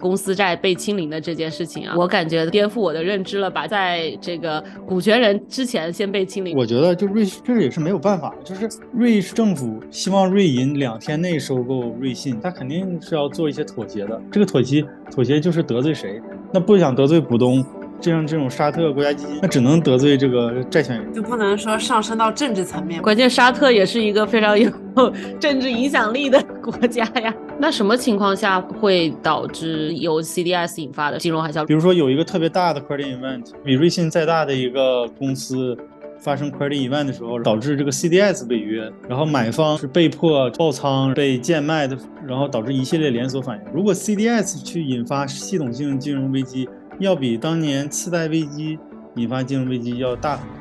公司债被清零的这件事情啊，我感觉颠覆我的认知了吧？在这个股权人之前先被清零，我觉得就瑞这也是没有办法，就是瑞士政府希望瑞银两天内收购瑞信，他肯定是要做一些妥协的。这个妥协妥协就是得罪谁？那不想得罪股东。这样这种沙特国家基金，那只能得罪这个债权人，就不能说上升到政治层面。关键沙特也是一个非常有 政治影响力的国家呀。那什么情况下会导致由 CDS 引发的金融海啸？比如说有一个特别大的 credit event，比瑞信再大的一个公司发生 credit event 的时候，导致这个 CDS 违约，然后买方是被迫爆仓被贱卖的，然后导致一系列连锁反应。如果 CDS 去引发系统性金融危机。要比当年次贷危机引发金融危机要大很多。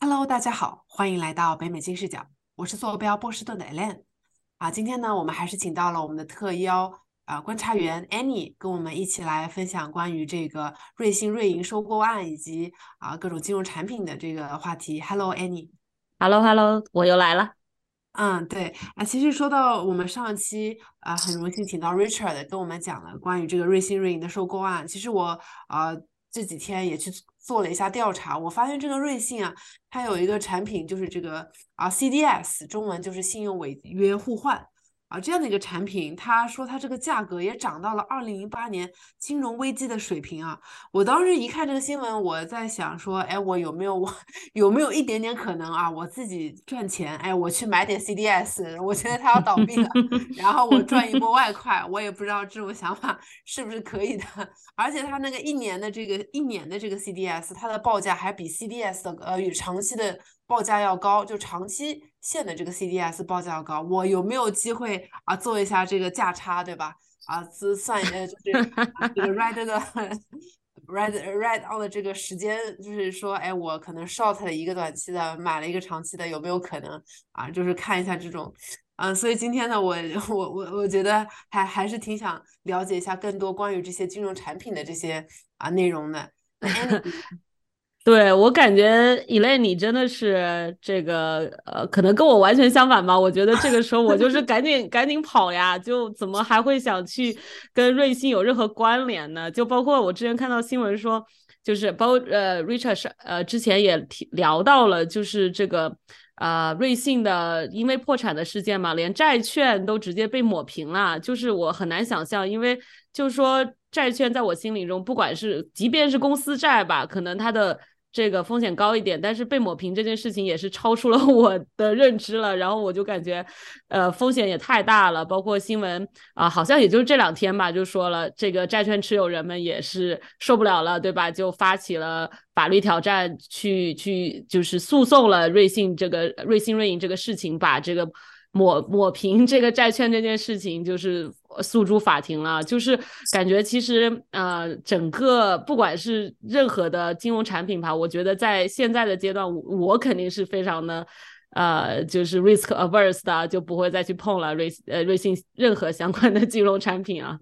Hello，大家好，欢迎来到北美金视角，我是坐标波士顿的 Elaine。啊，今天呢，我们还是请到了我们的特邀啊观察员 Annie，跟我们一起来分享关于这个瑞信瑞银收购案以及啊各种金融产品的这个话题。Hello，Annie。Hello，Hello，我又来了。嗯，对啊，其实说到我们上期啊，很荣幸请到 Richard 跟我们讲了关于这个瑞幸瑞银的收购案。其实我啊这几天也去做了一下调查，我发现这个瑞幸啊，它有一个产品就是这个啊 CDS，中文就是信用违约互换。啊，这样的一个产品，他说他这个价格也涨到了二零零八年金融危机的水平啊！我当时一看这个新闻，我在想说，哎，我有没有我 有没有一点点可能啊？我自己赚钱，哎，我去买点 CDS，我觉得它要倒闭了，然后我赚一波外快，我也不知道这种想法是不是可以的。而且它那个一年的这个一年的这个 CDS，它的报价还比 CDS 的呃与长期的。报价要高，就长期线的这个 CDS 报价要高，我有没有机会啊做一下这个价差，对吧？啊，算算呃就 是这个 ride 的 ride ride on 的这个时间，就是说，哎，我可能 short 了一个短期的，买了一个长期的，有没有可能啊？就是看一下这种，嗯，所以今天呢，我我我我觉得还还是挺想了解一下更多关于这些金融产品的这些啊内容的。对我感觉，以类你真的是这个呃，可能跟我完全相反吧。我觉得这个时候我就是赶紧赶紧跑呀，就怎么还会想去跟瑞幸有任何关联呢？就包括我之前看到新闻说，就是包呃，Richard 是呃之前也提聊到了，就是这个呃瑞幸的因为破产的事件嘛，连债券都直接被抹平了。就是我很难想象，因为就是说债券在我心里中，不管是即便是公司债吧，可能它的。这个风险高一点，但是被抹平这件事情也是超出了 我的认知了。然后我就感觉，呃，风险也太大了。包括新闻啊，好像也就是这两天吧，就说了这个债券持有人们也是受不了了，对吧？就发起了法律挑战，去去就是诉讼了瑞信这个瑞信瑞银这个事情，把这个。抹抹平这个债券这件事情，就是诉诸法庭了。就是感觉其实呃，整个不管是任何的金融产品吧，我觉得在现在的阶段，我我肯定是非常的呃，就是 risk averse 的，就不会再去碰了瑞呃瑞信任何相关的金融产品啊。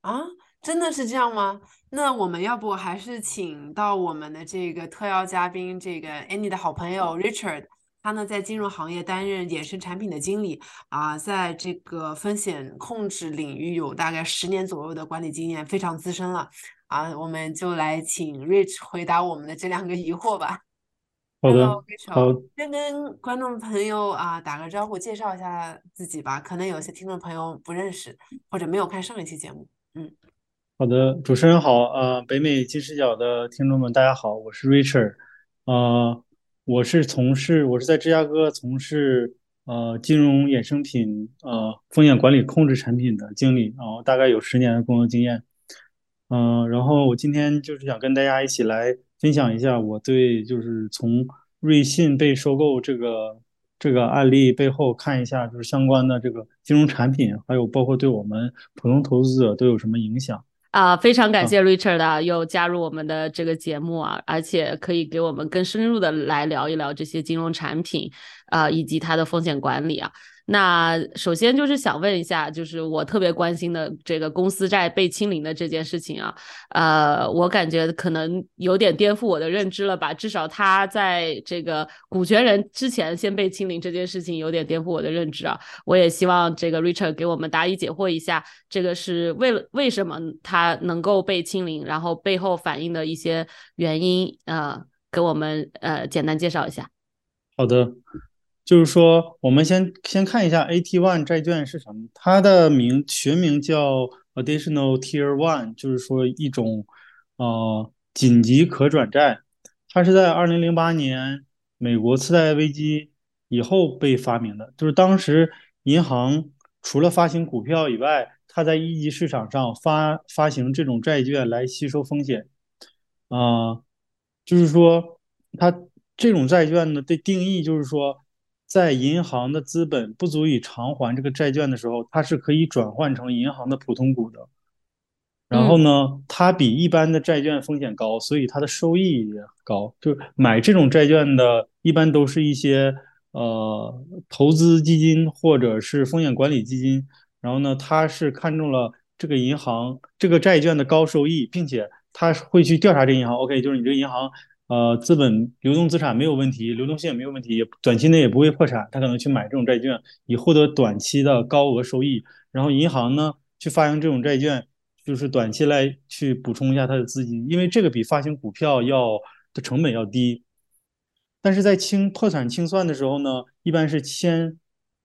啊，真的是这样吗？那我们要不还是请到我们的这个特邀嘉宾，这个 Annie 的好朋友 Richard。他呢，在金融行业担任衍生产品的经理啊，在这个风险控制领域有大概十年左右的管理经验，非常资深了啊。我们就来请 Rich 回答我们的这两个疑惑吧。好的，好，先跟观众朋友啊打个招呼，介绍一下自己吧。可能有些听众朋友不认识或者没有看上一期节目。嗯，好的，主持人好呃，北美金视角的听众们大家好，我是 Richard 啊。我是从事，我是在芝加哥从事呃金融衍生品呃风险管理控制产品的经理，然后大概有十年的工作经验，嗯，然后我今天就是想跟大家一起来分享一下我对就是从瑞信被收购这个这个案例背后看一下就是相关的这个金融产品，还有包括对我们普通投资者都有什么影响。啊，非常感谢 Richard 啊，又加入我们的这个节目啊，而且可以给我们更深入的来聊一聊这些金融产品啊，以及它的风险管理啊。那首先就是想问一下，就是我特别关心的这个公司债被清零的这件事情啊，呃，我感觉可能有点颠覆我的认知了吧？至少他在这个股权人之前先被清零这件事情有点颠覆我的认知啊。我也希望这个 Richard 给我们答疑解惑一下，这个是为了为什么他能够被清零，然后背后反映的一些原因，呃，给我们呃简单介绍一下。好的。就是说，我们先先看一下 AT1 债券是什么。它的名学名叫 Additional Tier One，就是说一种呃紧急可转债。它是在二零零八年美国次贷危机以后被发明的。就是当时银行除了发行股票以外，它在一级市场上发发行这种债券来吸收风险。啊，就是说它这种债券呢的定义就是说。在银行的资本不足以偿还这个债券的时候，它是可以转换成银行的普通股的。然后呢，它比一般的债券风险高，所以它的收益也高。就买这种债券的，一般都是一些呃投资基金或者是风险管理基金。然后呢，它是看中了这个银行这个债券的高收益，并且它会去调查这银行。OK，就是你这个银行。呃，资本流动资产没有问题，流动性也没有问题，也短期内也不会破产。他可能去买这种债券，以获得短期的高额收益。然后银行呢，去发行这种债券，就是短期来去补充一下它的资金，因为这个比发行股票要的成本要低。但是在清破产清算的时候呢，一般是先，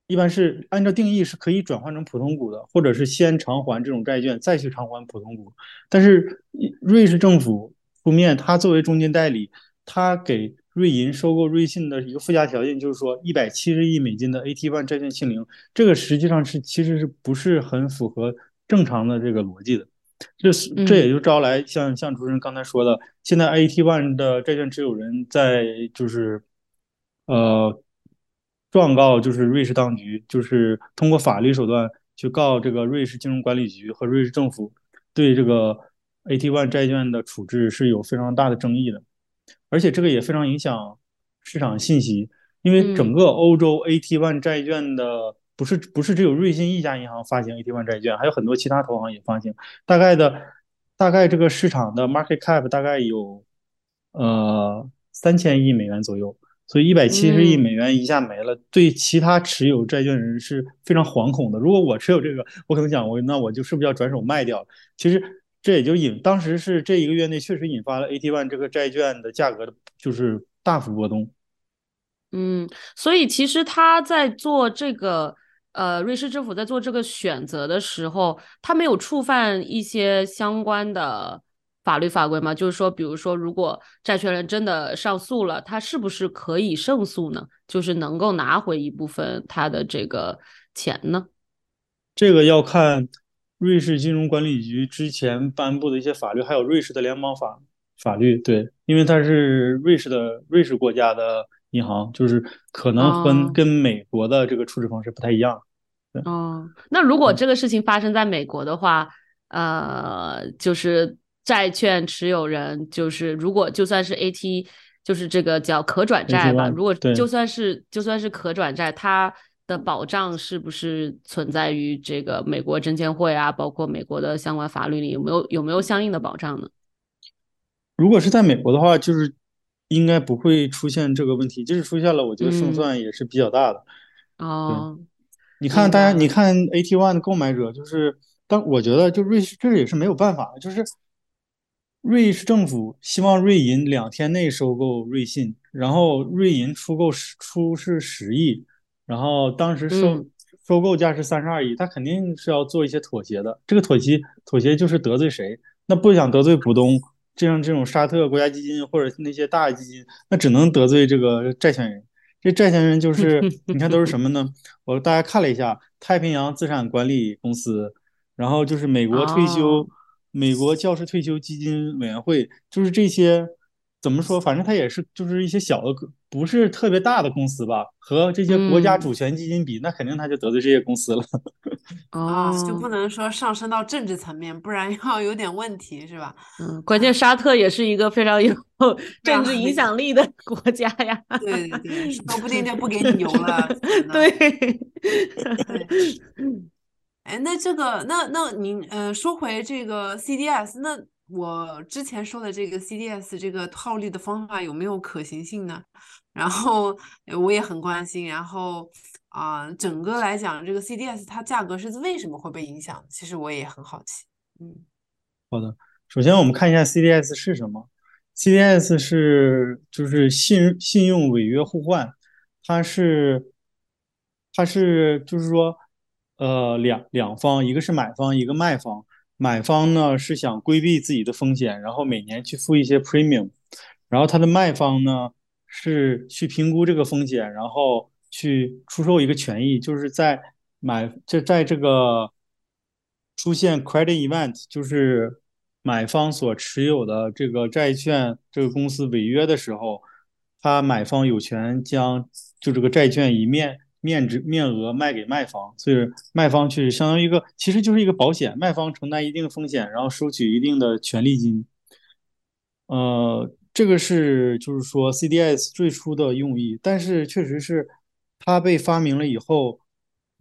一般是按照定义是可以转换成普通股的，或者是先偿还这种债券，再去偿还普通股。但是瑞士政府。出面，他作为中间代理，他给瑞银收购瑞信的一个附加条件就是说，一百七十亿美金的 AT1 债券清零，这个实际上是其实是不是很符合正常的这个逻辑的？这是这也就招来像像主持人刚才说的，现在 AT1 的债券持有人在就是呃状告就是瑞士当局，就是通过法律手段去告这个瑞士金融管理局和瑞士政府对这个。AT1 债券的处置是有非常大的争议的，而且这个也非常影响市场信息，因为整个欧洲 AT1 债券的不是不是只有瑞信一家银行发行 AT1 债券，还有很多其他投行也发行，大概的大概这个市场的 market cap 大概有呃三千亿美元左右，所以一百七十亿美元一下没了，对其他持有债券人是非常惶恐的。如果我持有这个，我可能想我那我就是不是要转手卖掉？其实。这也就引当时是这一个月内确实引发了 AT One 这个债券的价格的就是大幅波动。嗯，所以其实他在做这个，呃，瑞士政府在做这个选择的时候，他没有触犯一些相关的法律法规吗？就是说，比如说，如果债权人真的上诉了，他是不是可以胜诉呢？就是能够拿回一部分他的这个钱呢？这个要看。瑞士金融管理局之前颁布的一些法律，还有瑞士的联邦法法律，对，因为它是瑞士的瑞士国家的银行，就是可能跟跟美国的这个处置方式不太一样。哦，那如果这个事情发生在美国的话，呃，就是债券持有人，就是如果就算是 AT，就是这个叫可转债吧，如果就算是就算是可转债，它。的保障是不是存在于这个美国证监会啊？包括美国的相关法律里有没有有没有相应的保障呢？如果是在美国的话，就是应该不会出现这个问题。即使出现了，我觉得胜算也是比较大的。哦，你看，大家你看 AT One 的购买者，就是但我觉得就瑞士这也是没有办法的，就是瑞士政府希望瑞银两天内收购瑞信，然后瑞银出购十出是十亿。然后当时收收购价是三十二亿，他肯定是要做一些妥协的。这个妥协妥协就是得罪谁？那不想得罪股东，这样这种沙特国家基金或者那些大基金，那只能得罪这个债权人。这债权人就 是你看都是什么呢？我大家看了一下，太平洋资产管理公司，然后就是美国退休美国教师退休基金委员会，就是这些。怎么说？反正它也是，就是一些小的，不是特别大的公司吧。和这些国家主权基金比，那肯定他就得罪这些公司了。啊，就不哦，能说上升到政治层面，不然要有点问题，是吧？嗯，关键沙特也是一个非常有 政治影响力的国家呀。对对对，说不定就不给你油了，对，对。哎，那这个，那那您呃，说回这个 CDS，那我之前说的这个 CDS 这个套利的方法有没有可行性呢？然后我也很关心，然后啊、整个来讲，这个 CDS 它价格是为什么会被影响？其实我也很好奇。嗯好的，首先我们看一下 CDS 是什么。CDS 是就是信信用违约互换，它是它是就是说，呃，两两方，一个是买方，一个卖方。买方呢是想规避自己的风险，然后每年去付一些 premium，然后他的卖方呢是去评估这个风险，然后去出售一个权益，就是在买这在这个出现 credit event，就是买方所持有的这个债券这个公司违约的时候，他买方有权将就这个债券一面面值面额卖给卖方，所以卖方去相当于一个其实就是一个保险，卖方承担一定风险，然后收取一定的权利金。呃，这个是就是说 CDS 最初的用意，但是确实是它被发明了以后，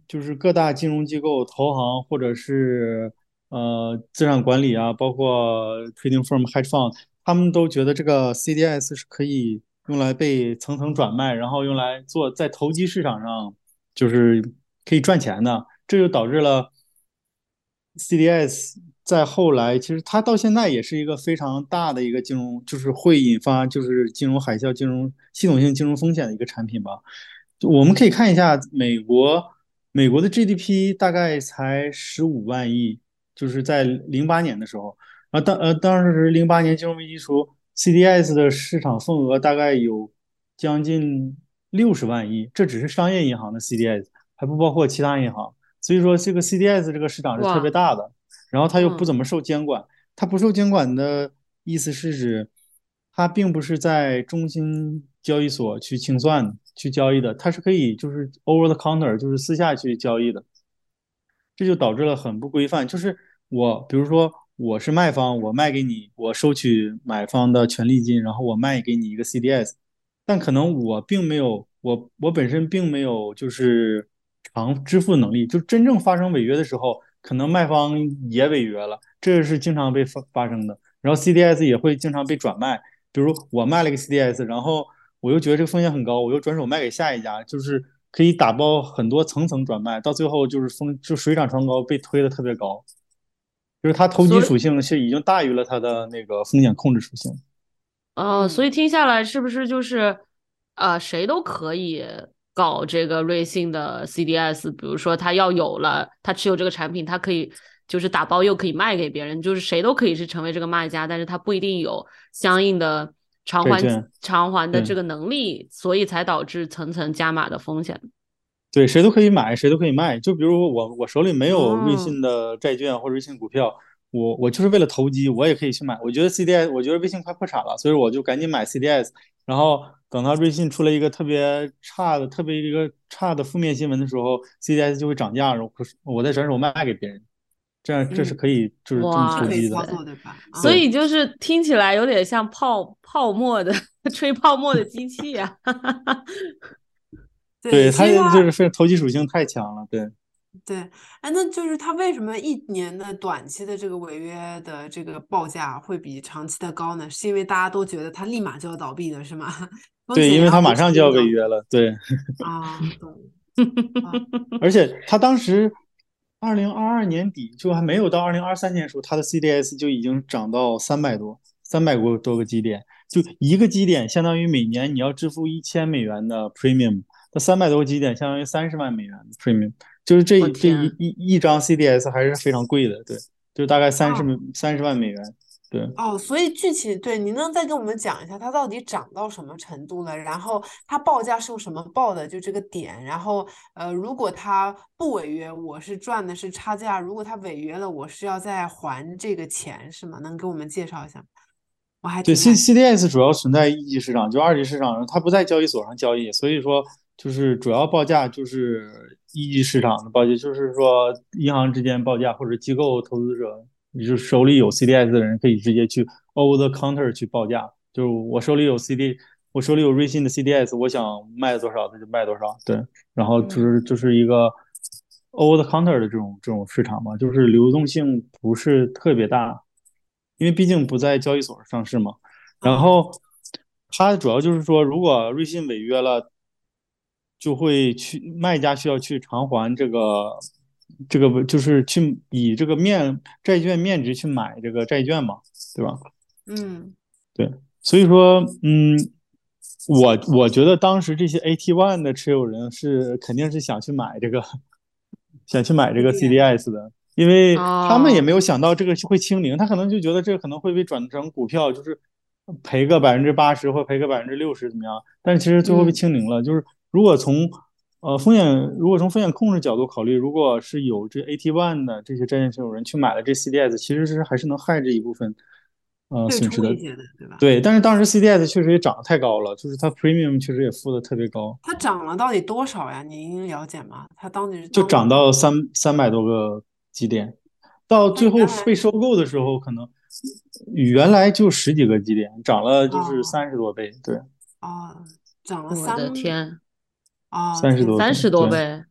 就是各大金融机构、投行或者是呃资产管理啊，包括 trading firm、hedge fund，他们都觉得这个 CDS 是可以用来被层层转卖，然后用来做在投机市场上就是可以赚钱的，这就导致了。CDS 在后来，其实它到现在也是一个非常大的一个金融，就是会引发就是金融海啸、金融系统性金融风险的一个产品吧。我们可以看一下美国，美国的 GDP 大概才十五万亿，就是在零八年的时候，啊当呃当时零八年金融危机时候，CDS 的市场份额大概有将近六十万亿，这只是商业银行的 CDS，还不包括其他银行。所以说这个 CDS 这个市场是特别，大的，然后它又不怎嗯，么受监管。它不受监管的意思是指，它并不是在中心交易所去清算、去交易的，它是可以就是 over the counter，就是私下去交易的。这就导致了很不规范。就是我，比如说我是卖方，我卖给你，我收取买方的权利金，然后我卖给你一个 CDS，但可能我并没有，我我本身并没有就是偿支付能力，就真正发生违约的时候，可能卖方也违约了，这是经常被发发生的。然后 CDS 也会经常被转卖，比如我卖了个 CDS，然后我又觉得这个风险很高，我又转手卖给下一家，就是可以打包很多层层转卖，到最后就是风就水涨船高，被推的特别高，就是它投机属性是已经大于了它的那个风险控制属性。哦，所嗯以听下来是不是就是呃谁都可以搞这个瑞幸的 CDS？比如说他要有了，他持有这个产品，他可以就是打包又可以卖给别人，就是谁都可以是成为这个卖家，但是他不一定有相应的偿还，偿还的这个能力，所以才导致层层加码的风险。对，谁都可以买，谁都可以卖。就比如我我手里没有瑞哦，信的债券或者瑞信股票，我我就是为了投机，我也可以去买。我觉得 CDS，我觉得瑞信快破产了，所以我就赶紧买 CDS。然后等到瑞信出了一个特别差的、特别一个差的负面新闻的时候，CDS 就会涨价，然后我再转手卖给别人。这样这是嗯，可以就是这么投机的。所以就是听起来有点像泡泡沫的 吹泡沫的机器呀、对，对，它就是非投机属性太强了。对。对，哎，那就是它为什么一年的短期的这个违约的这个报价会比长期的高呢？是因为大家都觉得它立马就要倒闭了是吗？对，因为险要比他马上就要违约了，对，啊，懂 啊，而且他当时二零二二年底就还没有到二零二三年的时候，他的 CDS 就已经涨到三百多，三百多多个基点，就一个基点相当于每年你要支付一千美元的 premium，那三百多个基点相当于三十万美元的 premium，就是这这一，一一张 CDS 还是非常贵的，对，就大概三十哦三十万美元，对。哦，所以具体对，您能再给我们讲一下它到底涨到什么程度了？然后它报价是用什么报的？就这个点，然后呃，如果它不违约，我是赚的是差价；如果它违约了，我是要再还这个钱，是吗？能给我们介绍一下吗？我还对，C 挺感兴 CDS 主要存在一级市场，就二级市场上它不在交易所上交易，所以说就是主要报价就是一级市场的报价，就是说银行之间报价或者机构投资者，你就手里有 CDS 的人可以直接去 over the counter 去报价，就是我手里有 CD，我手里有瑞信的 CDS，我想卖多少那就卖多少，对，然后就是就是一个 over the counter 的这种这种市场嘛，就是流动性不是特别大，因为毕竟不在交易所上市嘛，然后它主要就是说，如果瑞信违约了。就会去卖家需要去偿还这个，这个就是去以这个面债券面值去买这个债券嘛，对吧？嗯，对，所以说，嗯，我我觉得当时这些 AT One 的持有人是肯定是想去买这个，想去买这个 CDS 的，因为他们也没有想到这个会清零，他可能就觉得这个可能会被转成股票，就是赔个百分之八十或赔个百分之六十怎么样？但是其实最后被清零了，就是。如果从呃风险，如果从风险控制角度考虑，如果是有这 AT One 的这些债券持有人去买了这 CDS，其实是还是能害这一部分呃损失的，对吧？对，但是当时 CDS 确实也涨得太高了，就是它 Premium 确实也付的特别高。它涨了到底多少呀？您了解吗？它当时就涨到三三百多个基点，到最后被收购的时候，可能原来就十几个基点，涨了就是三十多倍，对。哦，涨了三。我的天！哦，三十多，三十多倍，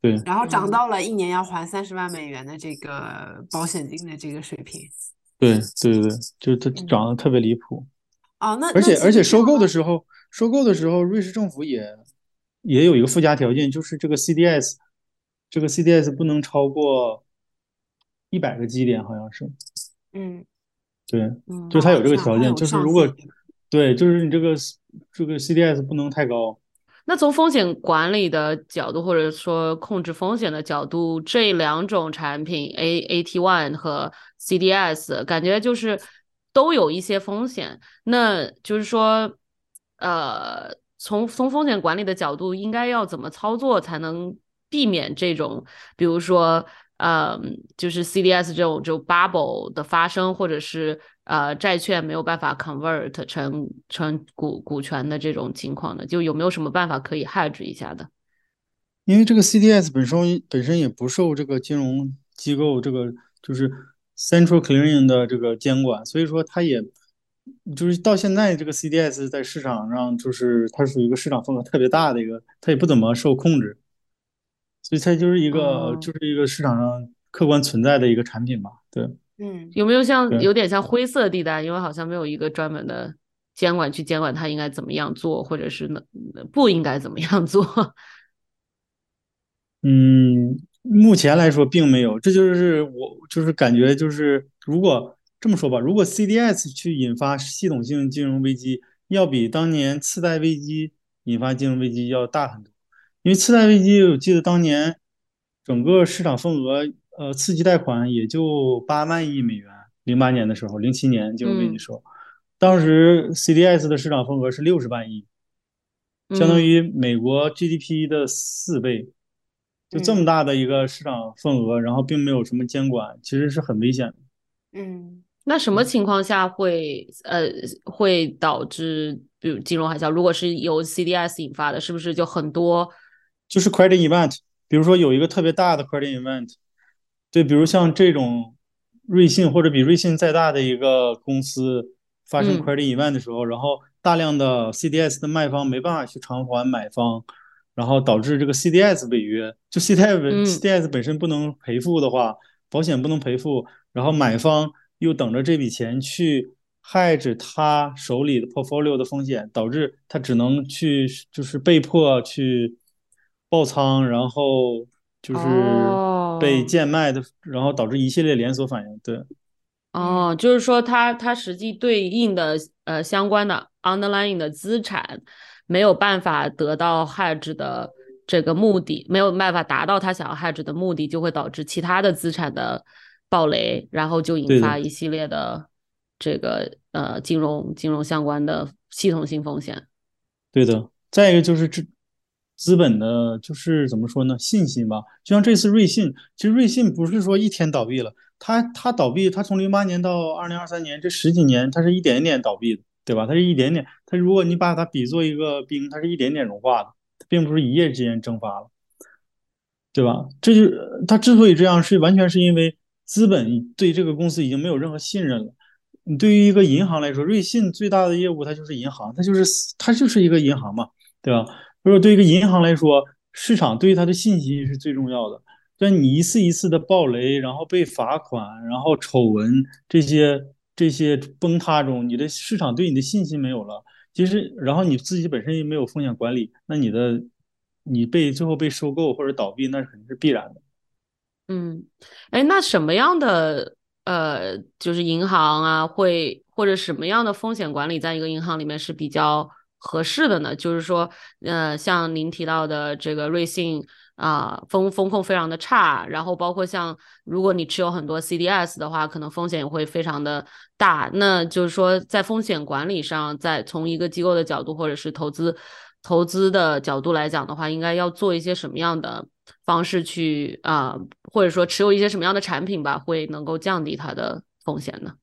对，然后涨到了一年要还三十万美元的这个保险金的这个水平，对对对对，就是它涨得特别离谱。哦，那而且而且收购的时候，收购的时候，瑞士政府也也有一个附加条件，就是这个 CDS，这个 CDS 不能超过一百个基点，好像是。嗯，对，就它有这个条件，就是如果对，就是你这个这个 CDS 不能太高。那从风险管理的角度，或者说控制风险的角度，这两种产品 A A T One 和 C D S，感觉就是都有一些风险。那就是说，呃，从从风险管理的角度，应该要怎么操作才能避免这种，比如说，嗯，就是 C D S 这种就 bubble 的发生，或者是。呃，债券没有办法 convert 成成股股权的这种情况呢，就有没有什么办法可以 hedge 一下的？因为这个 CDS 本身本身也不受这个金融机构这个就是 central clearing 的这个监管，所以说它也就是到现在这个 CDS 在市场上就是它属于一个市场份额特别大的一个，它也不怎么受控制，所以它就是一个就是一个市场上客观存在的一个产品吧，对。嗯，有没有像有点像灰色地带？因为好像没有一个专门的监管去监管它应该怎么样做，或者是呢不应该怎么样做。嗯，目前来说并没有。这就是我就是感觉就是如果这么说吧，如果 CDS 去引发系统性金融危机，要比当年次贷危机引发金融危机要大很多。因为次贷危机，我记得当年整个市场份额。呃，刺激贷款也就八万亿美元。零八年的时候，零七年金融危机时候，当时 CDS 的市场份额是六十万亿，相当于美国 GDP 的四倍。就这么大的一个市场份额，然后并没有什么监管，其实是很危险的。嗯，那什么情况下会呃会导致比如金融海啸？如果是由 CDS 引发的，是不是就很多？就是 credit event，比如说有一个特别大的 credit event。对，比如像这种瑞信或者比瑞信再大的一个公司发生 credit event 的时候，然后大量的 CDS 的卖方没办法去偿还买方，然后导致这个 CDS 违约，就 CDS CDS 本身不能赔付的话，保险不能赔付，然后买方又等着这笔钱去 hedge 他手里的 portfolio 的风险，导致他只能去就是被迫去爆仓，然后就是。被贱卖的，然后导致一系列连锁反应。对，哦，就是说它它实际对应的呃相关的 underlying 的资产没有办法得到 hedge 的这个目的，没有办法达到他想要 hedge 的目的，就会导致其他的资产的暴雷，然后就引发一系列的这个呃金融金融相关的系统性风险。对的，再一个就是这。资本的就是怎么说呢？信心吧，就像这次瑞信，其实瑞信不是说一天倒闭了，它它倒闭，它从零八年到二零二三年这十几年，它是一点一点倒闭的，对吧？它是一点点，它如果你把它比作一个冰，它是一点点融化的。并不是一夜之间蒸发了，对吧？这就它之所以这样，是完全是因为资本对这个公司已经没有任何信任了。你对于一个银行来说，瑞信最大的业务它就是银行，它就是它就是一个银行嘛，对吧？就是对一个银行来说，市场对它的信心是最重要的。但你一次一次的暴雷，然后被罚款，然后丑闻这些这些崩塌中，你的市场对你的信心没有了。其实，然后你自己本身又没有风险管理，那你的你被最后被收购或者倒闭，那是肯定是必然的。嗯，哎，那什么样的呃，就是银行啊，会或者什么样的风险管理，在一个银行里面是比较合适的呢？就是说，呃，像您提到的这个瑞信。啊，风风控非常的差，然后包括像如果你持有很多 CDS 的话，可能风险也会非常的大。那就是说，在风险管理上，在从一个机构的角度或者是投资投资的角度来讲的话，应该要做一些什么样的方式去啊，或者说持有一些什么样的产品吧，会能够降低它的风险呢？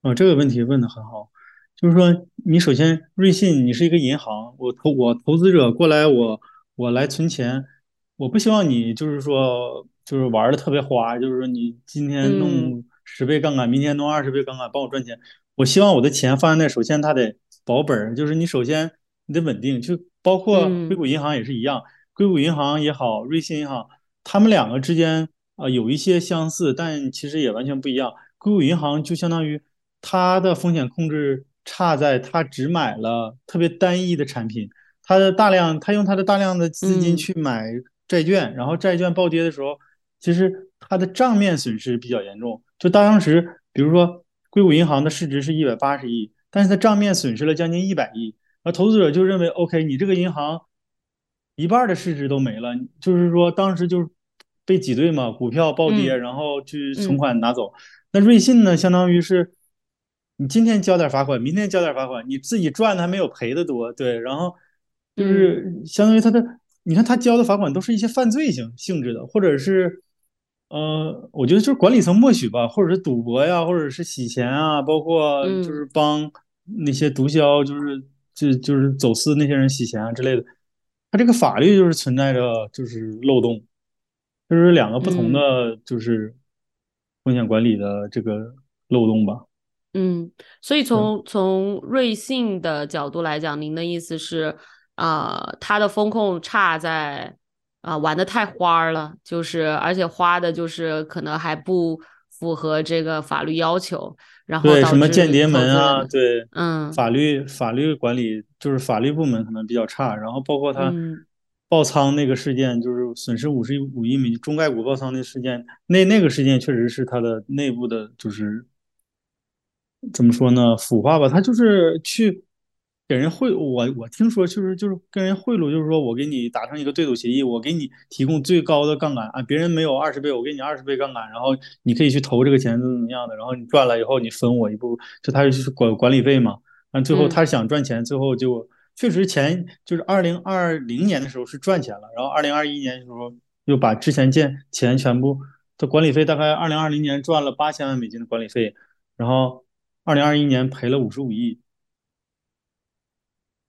啊，这个问题问的很好，就是说，你首先瑞信，你是一个银行，我投我投资者过来，我我来存钱。我不希望你就是说，就是玩的特别花，就是说你今天弄十倍杠杆，明天弄二十倍杠杆帮我赚钱。我希望我的钱放在那，首先它得保本，就是你首先你得稳定，就包括硅谷银行也是一样，硅谷银行也好，瑞信银行，他们两个之间啊有一些相似，但其实也完全不一样。硅谷银行就相当于它的风险控制差在他只买了特别单一的产品，他的大量，他用他的大量的资金去买。债券，然后债券暴跌的时候，其实他的账面损失比较严重。就当时，比如说硅谷银行的市值是一百八十亿，但是他账面损失了将近一百亿，而投资者就认为，OK，你这个银行一半的市值都没了，就是说当时就是被挤兑嘛，股票暴跌，然后去存款拿走。那瑞信呢，相当于是你今天交点罚款，明天交点罚款，你自己赚的还没有赔的多，对，然后就是相当于他的。你看他交的罚款都是一些犯罪性性质的，或者是，呃，我觉得就是管理层默许吧，或者是赌博呀，或者是洗钱啊，包括就是帮那些毒枭，就是就就是走私那些人洗钱啊之类的，他这个法律就是存在着就是漏洞，就是两个不同的就是风险管理的这个漏洞吧。嗯，所以从从瑞信的角度来讲，您的意思是？啊，它的风控差在啊玩的太花了，就是而且花的就是可能还不符合这个法律要求，然后对什么间谍门啊，对，嗯，法律法律管理就是法律部门可能比较差，然后包括它爆仓那个事件，就是损失五十五亿美金中概股爆仓的事件，那那个事件确实是它的内部的，就是怎么说呢，腐化吧，他就是去。给人贿我我听说就是就是跟人贿赂，就是说我给你达成一个对赌协议，我给你提供最高的杠杆啊，别人没有二十倍，我给你二十倍杠杆，然后你可以去投这个钱怎么怎么样的，然后你赚了以后你分我一部，就他就是管管理费嘛。但最后他想赚钱，最后就确实钱就是二零二零年的时候是赚钱了，然后二零二一年的时候又把之前建钱全部的管理费大概二零二零年赚了八千万美金的管理费，然后二零二一年赔了五十五亿。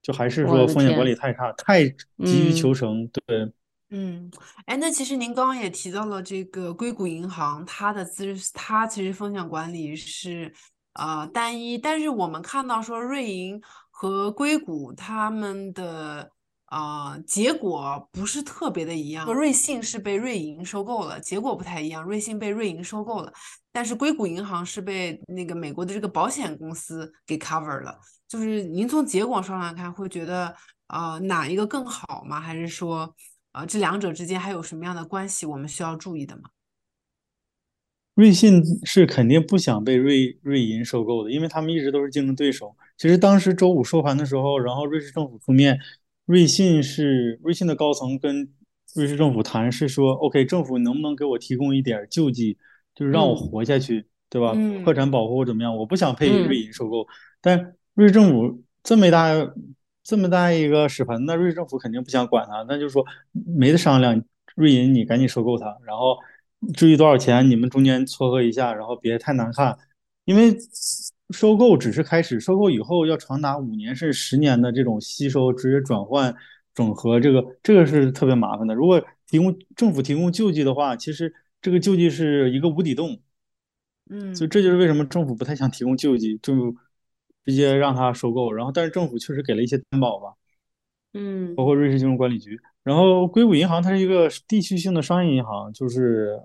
就还是说风险管理太差，太急于求成，对。嗯，哎，那其实您刚刚也提到了这个硅谷银行，它的资，它其实风险管理是呃单一，但是我们看到说瑞银和硅谷他们的。啊，结果不是特别的一样。瑞信是被瑞银收购了，结果不太一样。瑞信被瑞银收购了，但是硅谷银行是被那个美国的这个保险公司给 cover 了。就是您从结果上来看，会觉得啊哪一个更好吗？还是说啊这两者之间还有什么样的关系我们需要注意的吗？瑞信是肯定不想被瑞瑞银收购的，因为他们一直都是竞争对手。其实当时周五收盘的时候，然后瑞士政府出面。瑞信是瑞信的高层跟瑞士政府谈，是说，OK，政府能不能给我提供一点救济，就是让我活下去，对吧？破产保护怎么样？我不想被瑞银收购，但瑞士政府这么大这么大一个屎盆子，瑞士政府肯定不想管他，那就是说没得商量，瑞银你赶紧收购它，然后至于多少钱，你们中间撮合一下，然后别太难看，因为。收购只是开始，收购以后要长达五年甚至十年的这种吸收、直接转换、整合，这个这个是特别麻烦的。如果提供政府提供救济的话，其实这个救济是一个无底洞，嗯，所以这就是为什么政府不太想提供救济，就直接让他收购。然后，但是政府确实给了一些担保吧，嗯包括瑞士金融管理局。然后硅谷银行它是一个地区性的商业银行，就是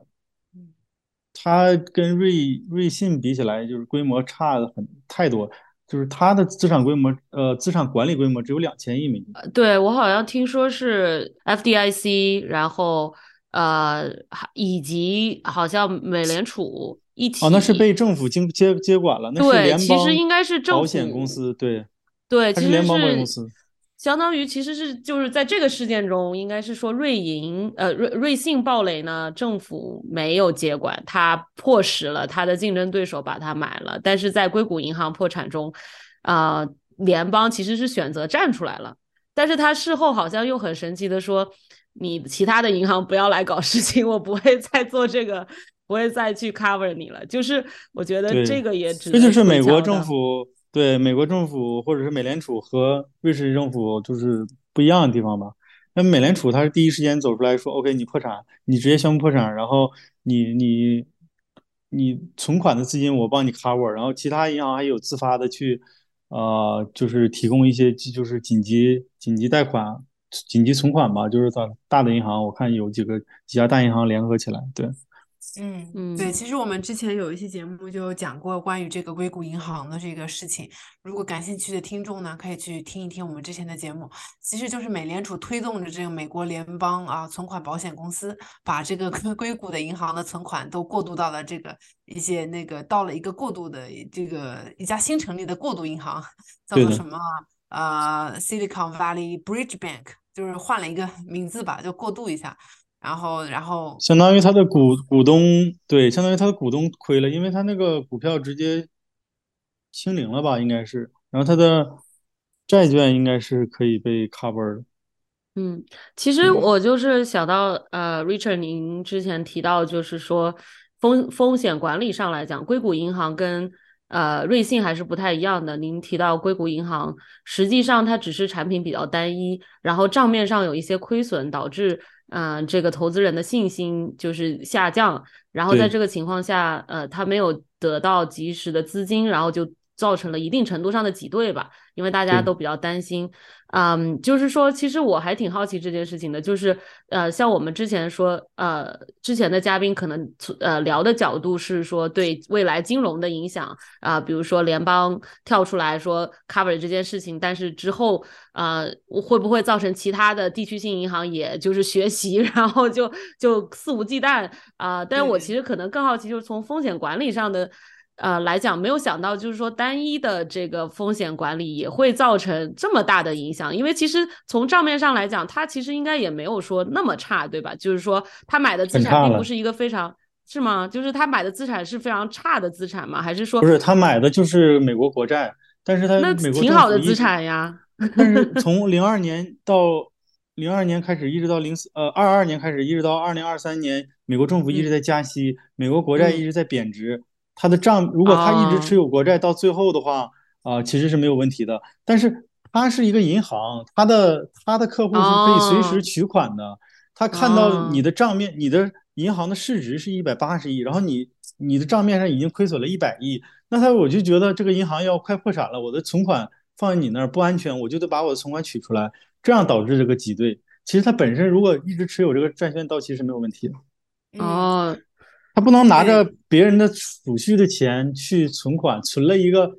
它跟瑞瑞信比起来，就是规模差的很太多。就是它的资产规模，呃，资产管理规模只有两千亿美金。对我好像听说是 FDIC，然后呃，还以及好像美联储一起。哦，那是被政府经接接管了，那是对，联邦其实应该是政府保险公司，对对，其实它是联邦保险公司。相当于其实是就是在这个事件中，应该是说瑞银呃瑞瑞信暴雷呢，政府没有接管，它迫使了它的竞争对手把它买了。但是在硅谷银行破产中，啊、联邦其实是选择站出来了，但是他事后好像又很神奇的说，你其他的银行不要来搞事情，我不会再做这个，不会再去 cover 你了。就是我觉得这个也只这就是美国政府对美国政府或者是美联储和瑞士政府就是不一样的地方吧。那美联储它是第一时间走出来说，OK，你破产，你直接宣布破产，然后你你你存款的资金我帮你 cover，然后其他银行还有自发的去呃就是提供一些就是紧急紧急贷款、紧急存款吧，就是大大的银行，我看有几个几家大银行联合起来，对。嗯嗯，对，嗯其实我们之前有一期节目就讲过关于这个硅谷银行的这个事情，如果感兴趣的听众呢，可以去听一听我们之前的节目。其实就是美联储推动着这个美国联邦啊存款保险公司，把这个硅 硅谷的银行的存款都过渡到了这个一些那个到了一个过渡的这个一家新成立的过渡银行，叫做什么呃 Silicon Valley Bridge Bank，就是换了一个名字吧，就过渡一下。然后，然后相当于他的股股东，对，相当于他的股东亏了，因为他那个股票直接清零了吧，应该是，然后他的债券应该是可以被 cover 的。嗯，其实嗯我就是想到，呃，Richard，您之前提到，就是说风风险管理上来讲，硅谷银行跟呃瑞信还是不太一样的。您提到硅谷银行，实际上它只是产品比较单一，然后账面上有一些亏损，导致嗯、呃这个投资人的信心就是下降，然后在这个情况下，呃，他没有得到及时的资金，然后就造成了一定程度上的挤兑吧，因为大家都比较担心。嗯，就是说，其实我还挺好奇这件事情的，就是呃，像我们之前说，呃，之前的嘉宾可能呃聊的角度是说对未来金融的影响啊、比如说联邦跳出来说 cover 这件事情，但是之后呃会不会造成其他的地区性银行也就是学习，然后就就肆无忌惮啊、但是我其实可能更好奇，就是从风险管理上的。呃，来讲没有想到，就是说单一的这个风险管理也会造成这么大的影响，因为其实从账面上来讲，它其实应该也没有说那么差，对吧？就是说他买的资产并不是一个非常是吗？就是他买的资产是非常差的资产吗？还是说不是，他买的就是美国国债，但是他那挺好的资产呀？但是 从零二年到零二年开始，一直到零四呃二二年开始，一直到二零二三年，美国政府一直嗯在加息，美国国债嗯一直在贬值。它的账，如果他一直哦持有国债到最后的话，啊、其实是没有问题的。但是他是一个银行，他的他的客户是可以随时哦取款的。他看到你哦的账面，你的银行的市值是一百八十亿，然后你你的账面上已经亏损了一百亿，那他我就觉得这个银行要快破产了，我的存款放在你那儿不安全，我就得把我的存款取出来，这样导致这个挤兑。其实他本身如果一直持有这个债券到期是没有问题的，嗯，哦，他不能拿着别人的储蓄的钱去存款，存了一个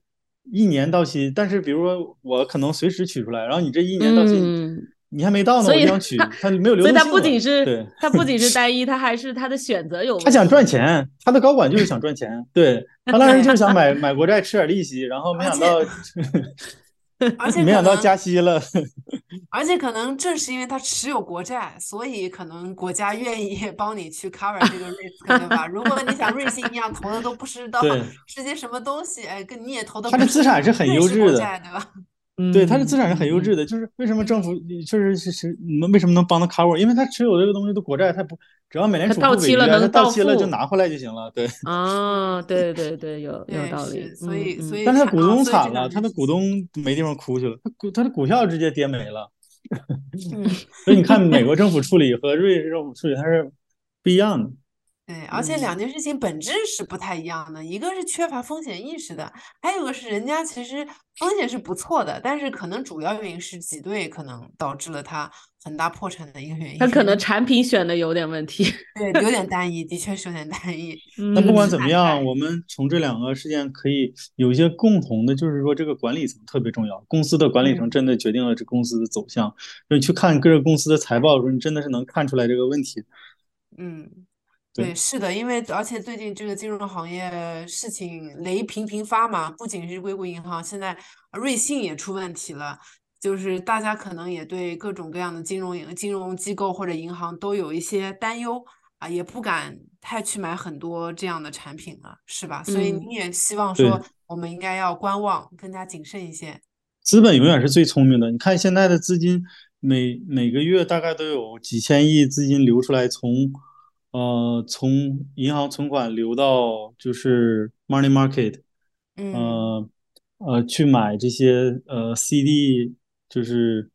一年到期，但是比如说我可能随时取出来，然后你这一年到期。嗯，你还没到呢，我就想取，他没有流所以它动性了。不仅是对，它不仅是单一，它还是它的选择有问他想赚钱，他的高管就是想赚钱，对他当时就是想买 买国债吃点利息，然后没想到 而且 没想到加息了，而且可能正是因为他持有国债，所以可能国家愿意 帮你去 cover 这个 risk，对吧？如果你想瑞幸一样投的都不知道对是些什么东西，哎，跟你也投的他的资产是很瑞优质的对吧？对他的资产是很优嗯质的，就是为什么政府确实是是你们为什么能帮他 cover？因为他持有这个东西的国债，他不只要美联储不违约，到期了到到期了就拿回来就行了，对。啊，对对对，有 有，道理，，所以所以但是他他股东惨了，他的股东没地方哭去了，他股他的股票直接跌没了。嗯，所以你看，美国政府处理和瑞士政府处理它是不一样的。对，而且两件事情本质是不太一样的，一个是缺乏风险意识的，还有个是人家其实风险是不错的，但是可能主要原因是挤兑可能导致了他很大破产的一个原因。他可能产品选的有点问题，对，有点单一，的确是有点单一。那不管怎么样，我们从这两个事件可以有一些共同的，就是说这个管理层特别重要，公司的管理层真的决定了这公司的走向。你去看各个公司的财报的时候，你真的是能看出来这个问题。嗯。对，是的，因为而且最近这个金融行业事情雷频频发嘛，不仅是硅谷银行，现在瑞信也出问题了，就是大家可能也对各种各样的金融金融机构或者银行都有一些担忧啊，也不敢太去买很多这样的产品了，是吧？所以你也希望说，我们应该要观望，更加谨慎一些。资本永远是最聪明的，你看现在的资金每每个月大概都有几千亿资金流出来，从。呃，从银行存款流到就是 money market，呃呃，去买这些呃 CD，就是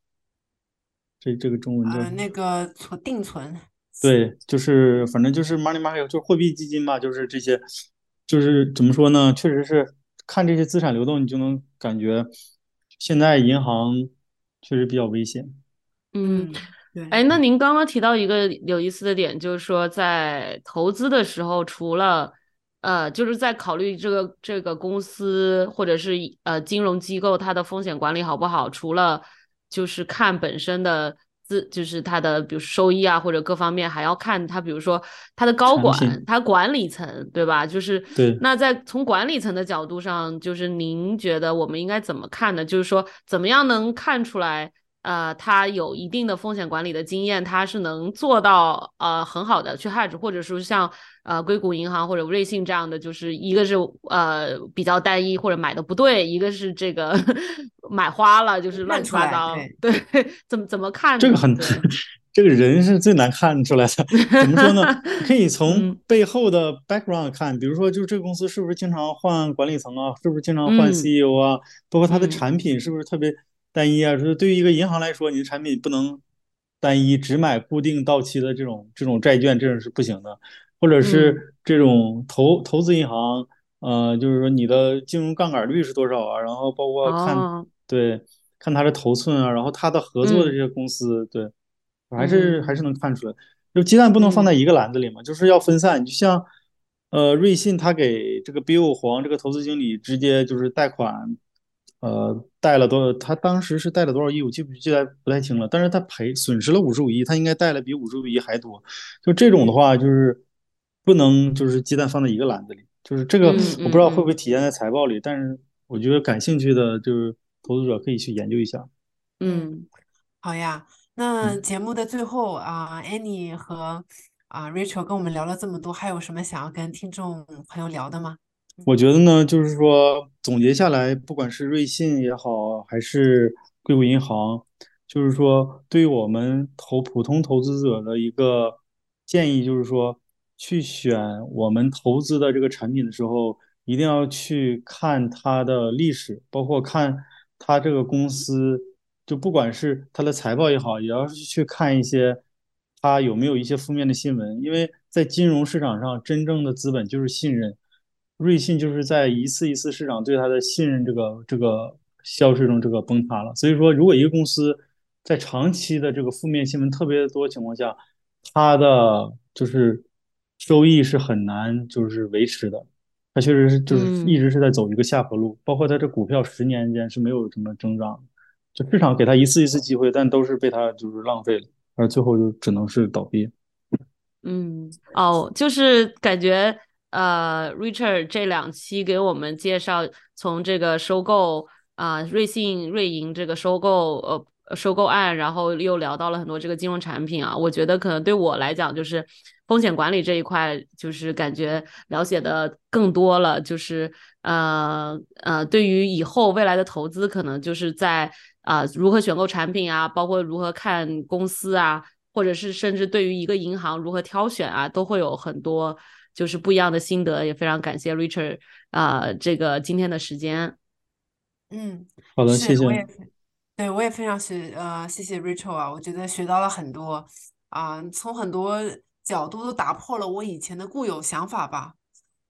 这这个中文叫那个存定存，对，就是反正就是 money market，就是货币基金吧，就是这些，就是怎么说呢？确实是看这些资产流动，你就能感觉现在银行确实比较危险。嗯。哎，那您刚刚提到一个有意思的点，就是说在投资的时候，除了呃，就是在考虑这个这个公司或者是呃金融机构它的风险管理好不好，除了就是看本身的资，就是它的比如收益啊或者各方面，还要看它，比如说它的高管，它管理层，对吧？就是对。那在从管理层的角度上，就是您觉得我们应该怎么看呢？就是说怎么样能看出来？呃，他有一定的风险管理的经验，他是能做到呃很好的去 hedge，或者说像呃硅谷银行或者瑞信这样的，就是一个是呃比较单一或者买的不对，一个是这个 买花了，就是乱七八糟。对，怎么怎么看？这个很，这个人是最难看出来的。怎么说呢？可以从背后的 background 看，比如说就是这个公司是不是经常换管理层啊，是不是经常换 CEO 啊，包括它的产品是不是特别。单一啊，就是对于一个银行来说，你的产品不能单一，只买固定到期的这种这种债券，这种是不行的。或者是这种投投资银行，呃，就是说你的金融杠杆率是多少啊？然后包括看对看它的头寸啊，然后它的合作的这些公司，对，还是还是能看出来。就鸡蛋不能放在一个篮子里嘛，就是要分散。就像呃，瑞信他给这个 Bill 黄这个投资经理直接就是贷款。呃，贷了多少？他当时是贷了多少亿？我记不记得不太清了。但是他赔损失了五十五亿，他应该贷了比五十五亿还多。就这种的话，就是不能就是鸡蛋放在一个篮子里。就是这个，我不知道会不会体现在财报里。但是我觉得感兴趣的就是投资者可以去研究一下。嗯，好呀。那节目的最后啊，Annie 和啊 Rachel 跟我们聊了这么多，还有什么想要跟听众朋友聊的吗？我觉得呢，就是说总结下来，不管是瑞信也好，还是硅谷银行，就是说对于我们投普通投资者的一个建议，就是说去选我们投资的这个产品的时候，一定要去看它的历史，包括看它这个公司，就不管是它的财报也好，也要去看一些它有没有一些负面的新闻，因为在金融市场上，真正的资本就是信任。瑞信就是在一次一次市场对它的信任这个这个消失中这个崩塌了。所以说，如果一个公司在长期的这个负面新闻特别多情况下，它的就是收益是很难就是维持的。它确实是就是一直是在走一个下坡路。包括它这股票十年间是没有什么增长，就市场给它一次一次机会，但都是被它就是浪费了，而最后就只能是倒闭。嗯，哦，就是感觉。呃，Richard 这两期给我们介绍从这个收购啊，瑞信瑞银这个收购呃收购案，然后又聊到了很多这个金融产品啊，我觉得可能对我来讲就是风险管理这一块，就是感觉了解的更多了，就是呃呃，对于以后未来的投资，可能就是在啊如何选购产品啊，包括如何看公司啊，或者是甚至对于一个银行如何挑选啊，都会有很多。就是不一样的心得，也非常感谢 Richard 啊，这个今天的时间。嗯，好的，谢谢。对，我也非常学，呃，谢谢 Rachel 啊，我觉得学到了很多，啊、从很多角度都打破了我以前的固有想法吧。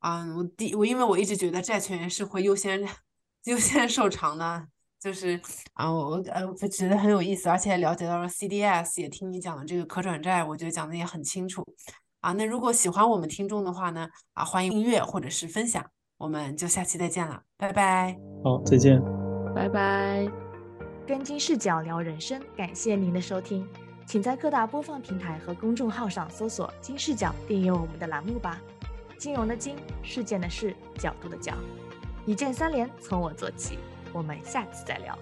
啊、我第我因为我一直觉得债权人是会优先 优先受偿的，就是啊、我我呃我觉得很有意思，而且也了解到了 CDS，也听你讲的这个可转债，我觉得讲的也很清楚。啊，那如果喜欢我们听众的话呢，啊，欢迎订阅或者是分享，我们就下期再见了，拜拜。好，再见。拜拜。跟金视角聊人生，感谢您的收听，请在各大播放平台和公众号上搜索“金视角”，订阅我们的栏目吧。金融的金，事件的事，角度的角，一键三连，从我做起。我们下次再聊。